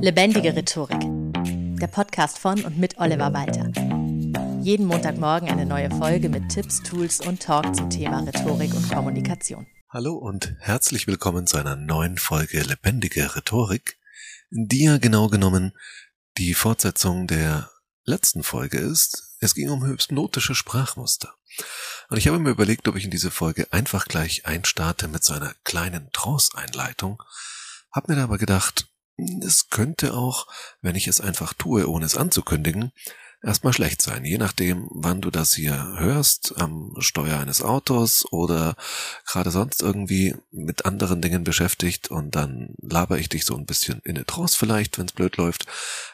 Lebendige Rhetorik. Der Podcast von und mit Oliver Walter. Jeden Montagmorgen eine neue Folge mit Tipps, Tools und Talk zum Thema Rhetorik und Kommunikation. Hallo und herzlich willkommen zu einer neuen Folge Lebendige Rhetorik, die ja genau genommen die Fortsetzung der letzten Folge ist. Es ging um hypnotische Sprachmuster. Und ich habe mir überlegt, ob ich in diese Folge einfach gleich einstarte mit so einer kleinen Trance-Einleitung. Hab mir da aber gedacht, es könnte auch, wenn ich es einfach tue, ohne es anzukündigen, erstmal schlecht sein, je nachdem, wann du das hier hörst, am Steuer eines Autos oder gerade sonst irgendwie mit anderen Dingen beschäftigt und dann laber ich dich so ein bisschen in eine Trance vielleicht, wenn es blöd läuft.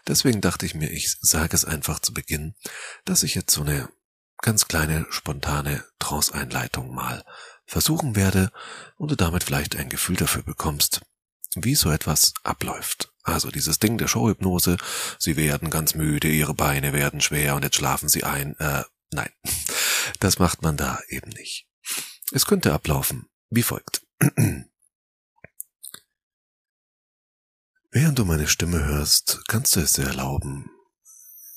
Deswegen dachte ich mir, ich sage es einfach zu Beginn, dass ich jetzt so eine ganz kleine, spontane Trance-Einleitung mal versuchen werde und du damit vielleicht ein Gefühl dafür bekommst, wie so etwas abläuft. Also dieses Ding der Showhypnose, sie werden ganz müde, ihre Beine werden schwer und jetzt schlafen sie ein. Äh, nein, das macht man da eben nicht. Es könnte ablaufen wie folgt. Während du meine Stimme hörst, kannst du es dir erlauben,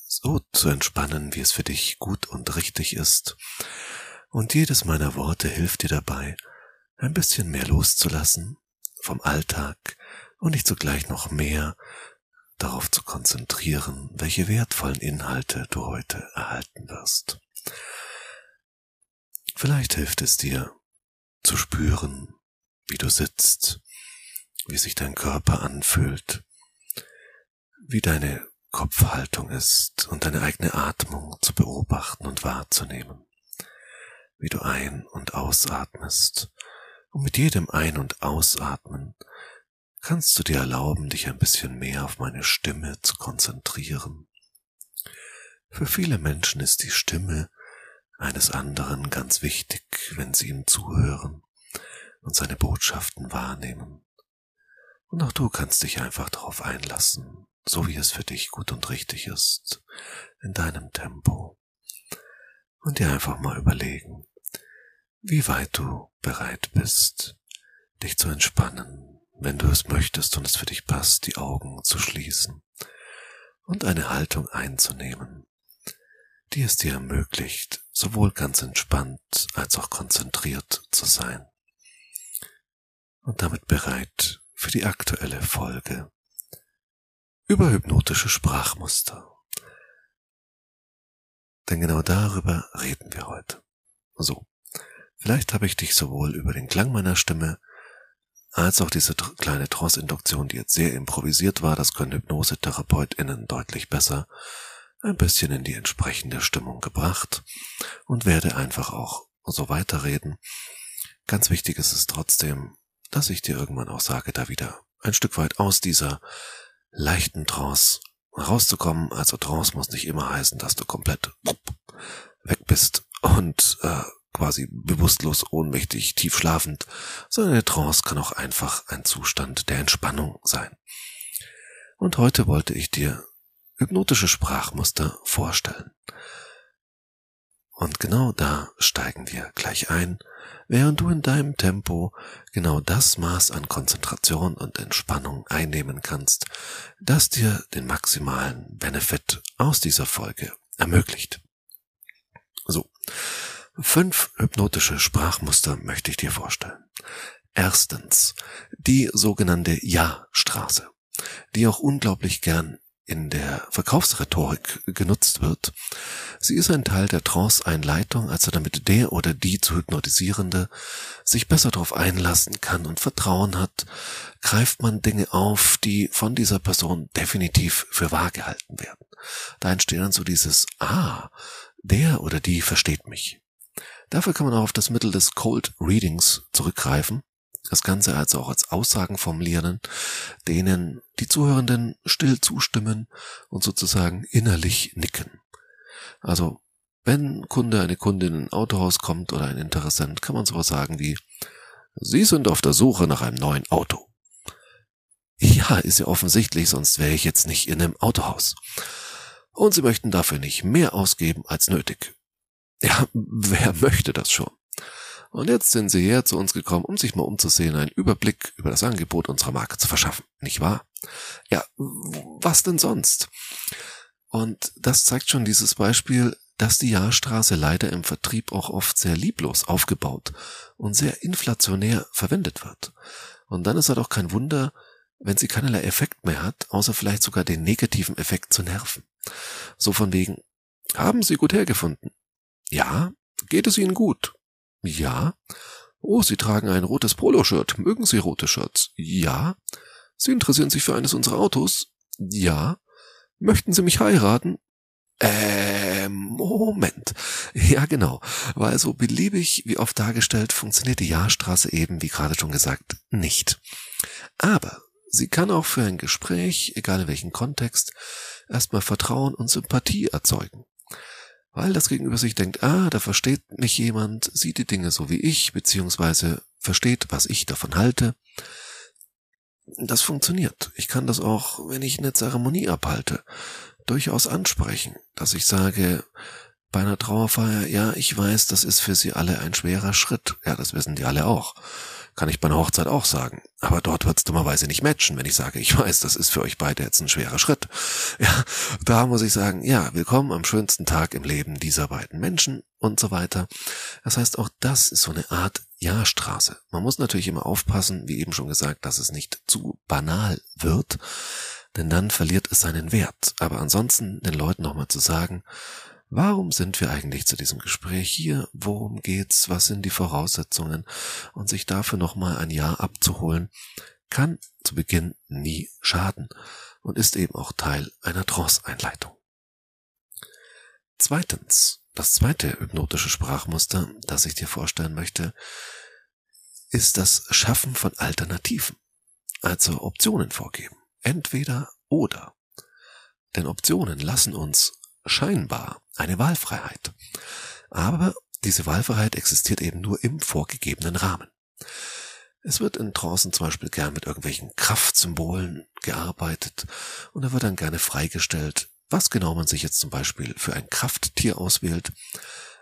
so zu entspannen, wie es für dich gut und richtig ist. Und jedes meiner Worte hilft dir dabei, ein bisschen mehr loszulassen vom Alltag und dich zugleich noch mehr darauf zu konzentrieren, welche wertvollen Inhalte du heute erhalten wirst. Vielleicht hilft es dir zu spüren, wie du sitzt, wie sich dein Körper anfühlt, wie deine Kopfhaltung ist und deine eigene Atmung zu beobachten und wahrzunehmen, wie du ein- und ausatmest und mit jedem Ein- und Ausatmen kannst du dir erlauben, dich ein bisschen mehr auf meine Stimme zu konzentrieren. Für viele Menschen ist die Stimme eines anderen ganz wichtig, wenn sie ihm zuhören und seine Botschaften wahrnehmen. Und auch du kannst dich einfach darauf einlassen, so wie es für dich gut und richtig ist, in deinem Tempo. Und dir einfach mal überlegen, wie weit du bereit bist, dich zu entspannen, wenn du es möchtest und es für dich passt, die Augen zu schließen und eine Haltung einzunehmen, die es dir ermöglicht, sowohl ganz entspannt als auch konzentriert zu sein und damit bereit für die aktuelle Folge über hypnotische Sprachmuster. Denn genau darüber reden wir heute. So, Vielleicht habe ich dich sowohl über den Klang meiner Stimme als auch diese kleine Trance-Induktion, die jetzt sehr improvisiert war, das können HypnosetherapeutInnen deutlich besser, ein bisschen in die entsprechende Stimmung gebracht und werde einfach auch so weiterreden. Ganz wichtig ist es trotzdem, dass ich dir irgendwann auch sage, da wieder ein Stück weit aus dieser leichten Trance rauszukommen. Also Trance muss nicht immer heißen, dass du komplett weg bist und äh, quasi bewusstlos, ohnmächtig, tief schlafend, sondern eine Trance kann auch einfach ein Zustand der Entspannung sein. Und heute wollte ich dir hypnotische Sprachmuster vorstellen. Und genau da steigen wir gleich ein, während du in deinem Tempo genau das Maß an Konzentration und Entspannung einnehmen kannst, das dir den maximalen Benefit aus dieser Folge ermöglicht. So, Fünf hypnotische Sprachmuster möchte ich dir vorstellen. Erstens, die sogenannte Ja-Straße, die auch unglaublich gern in der Verkaufsrhetorik genutzt wird. Sie ist ein Teil der Trance-Einleitung, also damit der oder die zu hypnotisierende sich besser darauf einlassen kann und Vertrauen hat, greift man Dinge auf, die von dieser Person definitiv für wahr gehalten werden. Da entsteht dann so dieses Ah, der oder die versteht mich. Dafür kann man auch auf das Mittel des Cold Readings zurückgreifen. Das Ganze also auch als Aussagen formulieren, denen die Zuhörenden still zustimmen und sozusagen innerlich nicken. Also, wenn Kunde, eine Kundin in ein Autohaus kommt oder ein Interessent, kann man sowas sagen wie, Sie sind auf der Suche nach einem neuen Auto. Ja, ist ja offensichtlich, sonst wäre ich jetzt nicht in einem Autohaus. Und Sie möchten dafür nicht mehr ausgeben als nötig. Ja, wer möchte das schon? Und jetzt sind sie her zu uns gekommen, um sich mal umzusehen, einen Überblick über das Angebot unserer Marke zu verschaffen. Nicht wahr? Ja, was denn sonst? Und das zeigt schon dieses Beispiel, dass die Jahrstraße leider im Vertrieb auch oft sehr lieblos aufgebaut und sehr inflationär verwendet wird. Und dann ist halt auch kein Wunder, wenn sie keinerlei Effekt mehr hat, außer vielleicht sogar den negativen Effekt zu nerven. So von wegen, haben Sie gut hergefunden? Ja. Geht es Ihnen gut? Ja. Oh, Sie tragen ein rotes Poloshirt. Mögen Sie rote Shirts? Ja. Sie interessieren sich für eines unserer Autos? Ja. Möchten Sie mich heiraten? Äh, Moment. Ja, genau. Weil so beliebig wie oft dargestellt funktioniert die Jahrstraße eben, wie gerade schon gesagt, nicht. Aber sie kann auch für ein Gespräch, egal in welchem Kontext, erstmal Vertrauen und Sympathie erzeugen. Weil das Gegenüber sich denkt, ah, da versteht mich jemand, sieht die Dinge so wie ich, beziehungsweise versteht, was ich davon halte. Das funktioniert. Ich kann das auch, wenn ich eine Zeremonie abhalte, durchaus ansprechen, dass ich sage, bei einer Trauerfeier, ja, ich weiß, das ist für Sie alle ein schwerer Schritt. Ja, das wissen die alle auch. Kann ich bei einer Hochzeit auch sagen. Aber dort wird's dummerweise nicht matchen, wenn ich sage, ich weiß, das ist für euch beide jetzt ein schwerer Schritt. Ja, da muss ich sagen, ja, willkommen am schönsten Tag im Leben dieser beiden Menschen und so weiter. Das heißt, auch das ist so eine Art Ja-Straße. Man muss natürlich immer aufpassen, wie eben schon gesagt, dass es nicht zu banal wird, denn dann verliert es seinen Wert. Aber ansonsten den Leuten nochmal zu sagen, Warum sind wir eigentlich zu diesem Gespräch hier? Worum geht's? Was sind die Voraussetzungen? Und sich dafür nochmal ein Jahr abzuholen, kann zu Beginn nie schaden und ist eben auch Teil einer Trance-Einleitung. Zweitens, das zweite hypnotische Sprachmuster, das ich dir vorstellen möchte, ist das Schaffen von Alternativen, also Optionen vorgeben. Entweder oder. Denn Optionen lassen uns scheinbar eine Wahlfreiheit. Aber diese Wahlfreiheit existiert eben nur im vorgegebenen Rahmen. Es wird in Trancen zum Beispiel gern mit irgendwelchen Kraftsymbolen gearbeitet und da wird dann gerne freigestellt, was genau man sich jetzt zum Beispiel für ein Krafttier auswählt.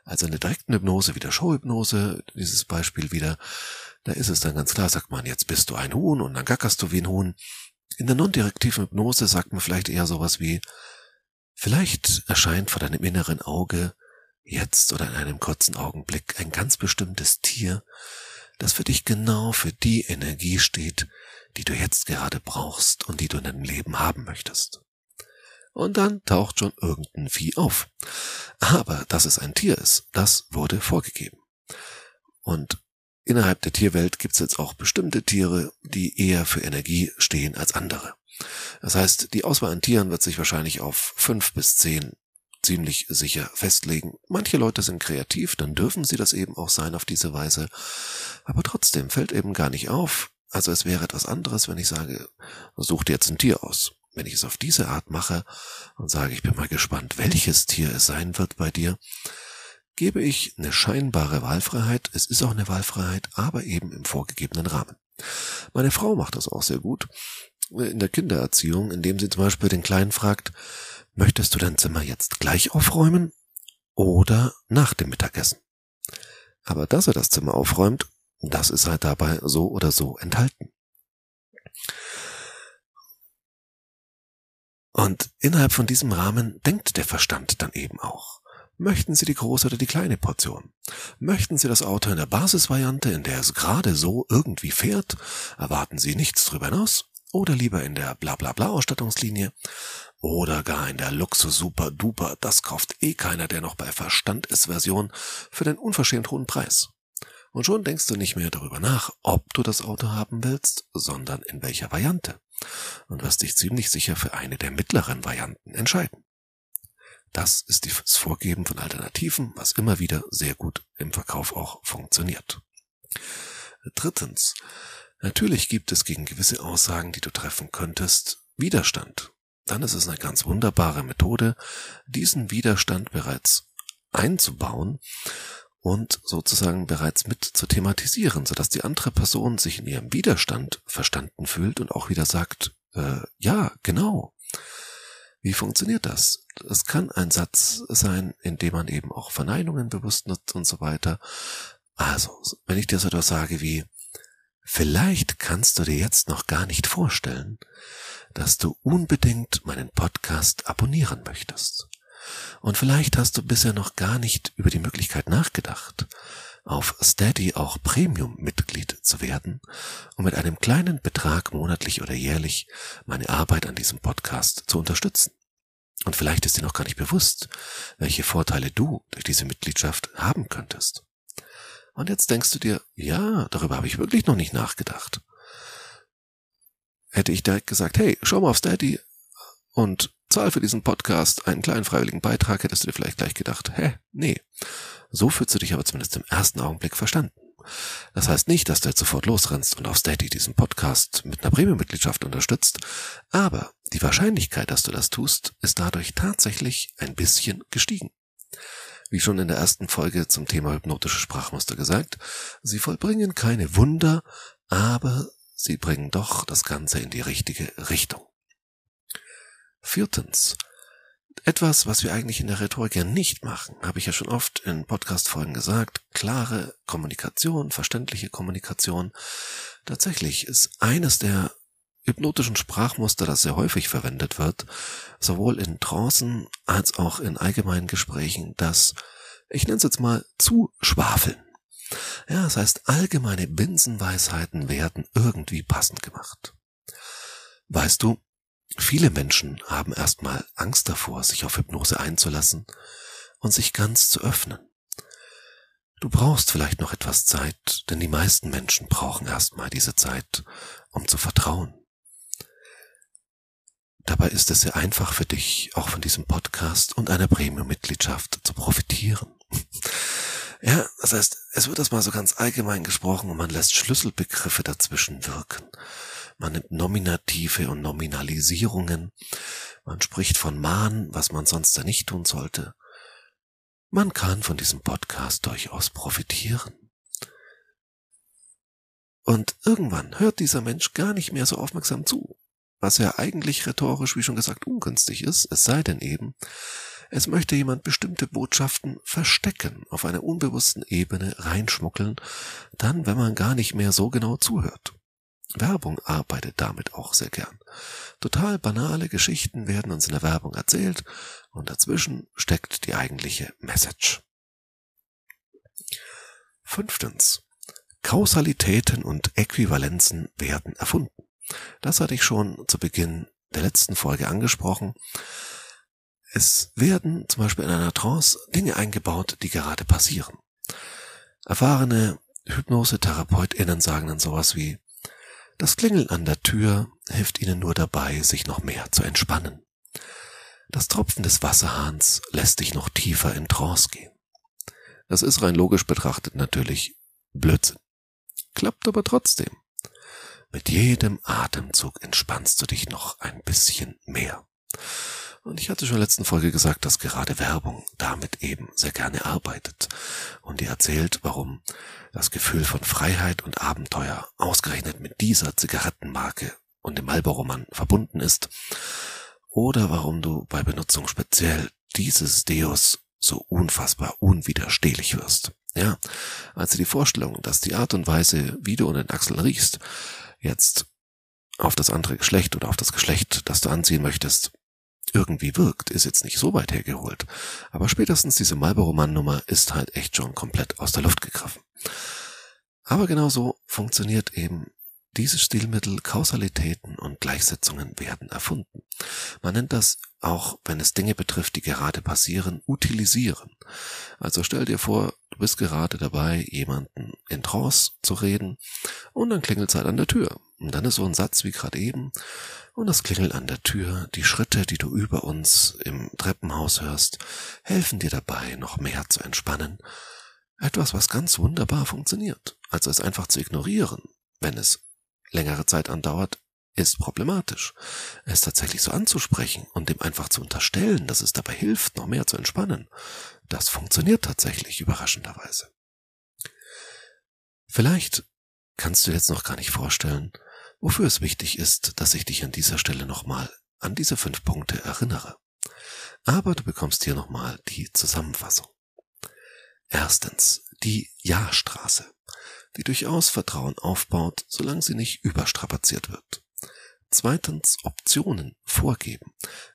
Also in der direkten Hypnose wie der Showhypnose, dieses Beispiel wieder, da ist es dann ganz klar, sagt man, jetzt bist du ein Huhn und dann gackerst du wie ein Huhn. In der non-direktiven Hypnose sagt man vielleicht eher sowas wie, Vielleicht erscheint vor deinem inneren Auge jetzt oder in einem kurzen Augenblick ein ganz bestimmtes Tier, das für dich genau für die Energie steht, die du jetzt gerade brauchst und die du in deinem Leben haben möchtest. Und dann taucht schon irgendein Vieh auf. Aber dass es ein Tier ist, das wurde vorgegeben. Und innerhalb der Tierwelt gibt es jetzt auch bestimmte Tiere, die eher für Energie stehen als andere. Das heißt, die Auswahl an Tieren wird sich wahrscheinlich auf fünf bis zehn ziemlich sicher festlegen. Manche Leute sind kreativ, dann dürfen sie das eben auch sein auf diese Weise. Aber trotzdem fällt eben gar nicht auf. Also es wäre etwas anderes, wenn ich sage, such dir jetzt ein Tier aus. Wenn ich es auf diese Art mache und sage, ich bin mal gespannt, welches Tier es sein wird bei dir, gebe ich eine scheinbare Wahlfreiheit. Es ist auch eine Wahlfreiheit, aber eben im vorgegebenen Rahmen. Meine Frau macht das auch sehr gut in der Kindererziehung, indem sie zum Beispiel den Kleinen fragt, möchtest du dein Zimmer jetzt gleich aufräumen oder nach dem Mittagessen? Aber dass er das Zimmer aufräumt, das ist halt dabei so oder so enthalten. Und innerhalb von diesem Rahmen denkt der Verstand dann eben auch. Möchten Sie die große oder die kleine Portion? Möchten Sie das Auto in der Basisvariante, in der es gerade so irgendwie fährt? Erwarten Sie nichts drüber hinaus? Oder lieber in der Blablabla Ausstattungslinie oder gar in der Luxus Super Duper, das kauft eh keiner, der noch bei Verstand ist Version für den unverschämt hohen Preis. Und schon denkst du nicht mehr darüber nach, ob du das Auto haben willst, sondern in welcher Variante. Und wirst dich ziemlich sicher für eine der mittleren Varianten entscheiden. Das ist das Vorgeben von Alternativen, was immer wieder sehr gut im Verkauf auch funktioniert. Drittens, Natürlich gibt es gegen gewisse Aussagen, die du treffen könntest, Widerstand. Dann ist es eine ganz wunderbare Methode, diesen Widerstand bereits einzubauen und sozusagen bereits mit zu thematisieren, sodass die andere Person sich in ihrem Widerstand verstanden fühlt und auch wieder sagt, äh, ja, genau. Wie funktioniert das? Es kann ein Satz sein, in dem man eben auch Verneinungen bewusst nutzt und so weiter. Also, wenn ich dir so etwas sage wie, Vielleicht kannst du dir jetzt noch gar nicht vorstellen, dass du unbedingt meinen Podcast abonnieren möchtest. Und vielleicht hast du bisher noch gar nicht über die Möglichkeit nachgedacht, auf Steady auch Premium-Mitglied zu werden und mit einem kleinen Betrag monatlich oder jährlich meine Arbeit an diesem Podcast zu unterstützen. Und vielleicht ist dir noch gar nicht bewusst, welche Vorteile du durch diese Mitgliedschaft haben könntest. Und jetzt denkst du dir, ja, darüber habe ich wirklich noch nicht nachgedacht. Hätte ich direkt gesagt, hey, schau mal auf Steady und zahl für diesen Podcast einen kleinen freiwilligen Beitrag, hättest du dir vielleicht gleich gedacht, hä, nee. So fühlst du dich aber zumindest im ersten Augenblick verstanden. Das heißt nicht, dass du jetzt sofort losrennst und auf Steady diesen Podcast mit einer Premium-Mitgliedschaft unterstützt, aber die Wahrscheinlichkeit, dass du das tust, ist dadurch tatsächlich ein bisschen gestiegen. Wie schon in der ersten Folge zum Thema hypnotische Sprachmuster gesagt, sie vollbringen keine Wunder, aber sie bringen doch das Ganze in die richtige Richtung. Viertens. Etwas, was wir eigentlich in der Rhetorik ja nicht machen, habe ich ja schon oft in Podcast-Folgen gesagt. Klare Kommunikation, verständliche Kommunikation. Tatsächlich ist eines der hypnotischen Sprachmuster, das sehr häufig verwendet wird, sowohl in Trancen als auch in allgemeinen Gesprächen, das, ich nenne es jetzt mal, zu schwafeln. Ja, das heißt, allgemeine Binsenweisheiten werden irgendwie passend gemacht. Weißt du, viele Menschen haben erstmal Angst davor, sich auf Hypnose einzulassen und sich ganz zu öffnen. Du brauchst vielleicht noch etwas Zeit, denn die meisten Menschen brauchen erstmal diese Zeit, um zu vertrauen. Dabei ist es sehr einfach für dich, auch von diesem Podcast und einer Premium-Mitgliedschaft zu profitieren. Ja, das heißt, es wird das mal so ganz allgemein gesprochen und man lässt Schlüsselbegriffe dazwischen wirken. Man nimmt Nominative und Nominalisierungen. Man spricht von Mahn, was man sonst da nicht tun sollte. Man kann von diesem Podcast durchaus profitieren. Und irgendwann hört dieser Mensch gar nicht mehr so aufmerksam zu was ja eigentlich rhetorisch, wie schon gesagt, ungünstig ist, es sei denn eben, es möchte jemand bestimmte Botschaften verstecken, auf einer unbewussten Ebene reinschmuggeln, dann, wenn man gar nicht mehr so genau zuhört. Werbung arbeitet damit auch sehr gern. Total banale Geschichten werden uns in der Werbung erzählt und dazwischen steckt die eigentliche Message. Fünftens. Kausalitäten und Äquivalenzen werden erfunden. Das hatte ich schon zu Beginn der letzten Folge angesprochen. Es werden zum Beispiel in einer Trance Dinge eingebaut, die gerade passieren. Erfahrene Hypnosetherapeutinnen sagen dann sowas wie, das Klingeln an der Tür hilft ihnen nur dabei, sich noch mehr zu entspannen. Das Tropfen des Wasserhahns lässt dich noch tiefer in Trance gehen. Das ist rein logisch betrachtet natürlich Blödsinn. Klappt aber trotzdem. Mit jedem Atemzug entspannst du dich noch ein bisschen mehr. Und ich hatte schon in der letzten Folge gesagt, dass gerade Werbung damit eben sehr gerne arbeitet. Und die erzählt, warum das Gefühl von Freiheit und Abenteuer ausgerechnet mit dieser Zigarettenmarke und dem Marlboro-Mann verbunden ist. Oder warum du bei Benutzung speziell dieses Deus so unfassbar unwiderstehlich wirst. Ja, also die Vorstellung, dass die Art und Weise, wie du unter den Achseln riechst, jetzt auf das andere Geschlecht oder auf das Geschlecht, das du anziehen möchtest, irgendwie wirkt, ist jetzt nicht so weit hergeholt. Aber spätestens diese Marlboro-Mann-Nummer ist halt echt schon komplett aus der Luft gegriffen. Aber genauso funktioniert eben diese Stilmittel, Kausalitäten und Gleichsetzungen werden erfunden. Man nennt das auch, wenn es Dinge betrifft, die gerade passieren, utilisieren. Also stell dir vor, du bist gerade dabei, jemanden in Trance zu reden und dann klingelt es halt an der Tür. Und dann ist so ein Satz wie gerade eben und das Klingelt an der Tür, die Schritte, die du über uns im Treppenhaus hörst, helfen dir dabei, noch mehr zu entspannen. Etwas, was ganz wunderbar funktioniert. Also es einfach zu ignorieren, wenn es längere Zeit andauert, ist problematisch. Es tatsächlich so anzusprechen und dem einfach zu unterstellen, dass es dabei hilft, noch mehr zu entspannen, das funktioniert tatsächlich überraschenderweise. Vielleicht kannst du jetzt noch gar nicht vorstellen, wofür es wichtig ist, dass ich dich an dieser Stelle nochmal an diese fünf Punkte erinnere. Aber du bekommst hier nochmal die Zusammenfassung. Erstens, die Ja-Straße. die durchaus Vertrauen aufbaut, solange sie nicht überstrapaziert wird. Zweitens Optionen vorgeben,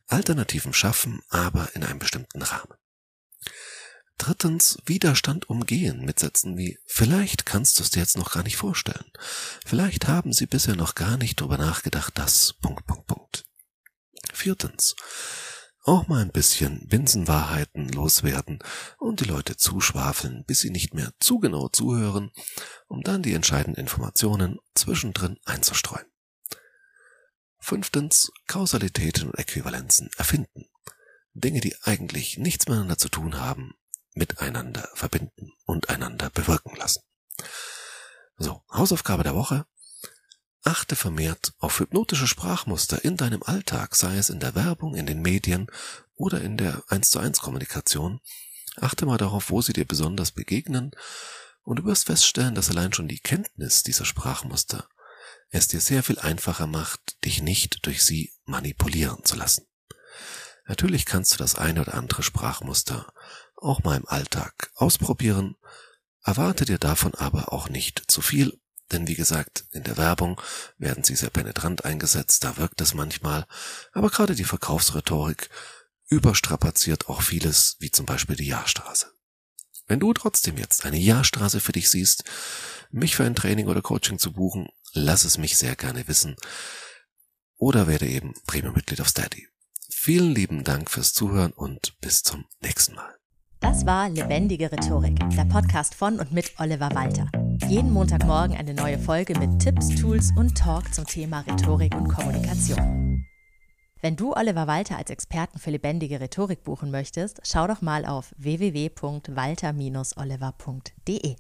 Alternativen schaffen, aber in einem bestimmten Rahmen. Drittens Widerstand umgehen mit Sätzen wie Vielleicht kannst du es dir jetzt noch gar nicht vorstellen. Vielleicht haben sie bisher noch gar nicht drüber nachgedacht, dass Punkt, Punkt, Punkt. Viertens auch mal ein bisschen Binsenwahrheiten loswerden und die Leute zuschwafeln, bis sie nicht mehr zu genau zuhören, um dann die entscheidenden Informationen zwischendrin einzustreuen. Fünftens, Kausalitäten und Äquivalenzen erfinden. Dinge, die eigentlich nichts miteinander zu tun haben, miteinander verbinden und einander bewirken lassen. So, Hausaufgabe der Woche. Achte vermehrt auf hypnotische Sprachmuster in deinem Alltag, sei es in der Werbung, in den Medien oder in der 1 zu 1 Kommunikation. Achte mal darauf, wo sie dir besonders begegnen und du wirst feststellen, dass allein schon die Kenntnis dieser Sprachmuster es dir sehr viel einfacher macht, dich nicht durch sie manipulieren zu lassen. Natürlich kannst du das eine oder andere Sprachmuster auch mal im Alltag ausprobieren, erwarte dir davon aber auch nicht zu viel denn wie gesagt, in der Werbung werden sie sehr penetrant eingesetzt, da wirkt es manchmal, aber gerade die Verkaufsrhetorik überstrapaziert auch vieles, wie zum Beispiel die Jahrstraße. Wenn du trotzdem jetzt eine Jahrstraße für dich siehst, mich für ein Training oder Coaching zu buchen, lass es mich sehr gerne wissen. Oder werde eben Premium-Mitglied auf Steady. Vielen lieben Dank fürs Zuhören und bis zum nächsten Mal. Das war Lebendige Rhetorik, der Podcast von und mit Oliver Walter. Jeden Montagmorgen eine neue Folge mit Tipps, Tools und Talk zum Thema Rhetorik und Kommunikation. Wenn du Oliver Walter als Experten für lebendige Rhetorik buchen möchtest, schau doch mal auf www.walter-oliver.de.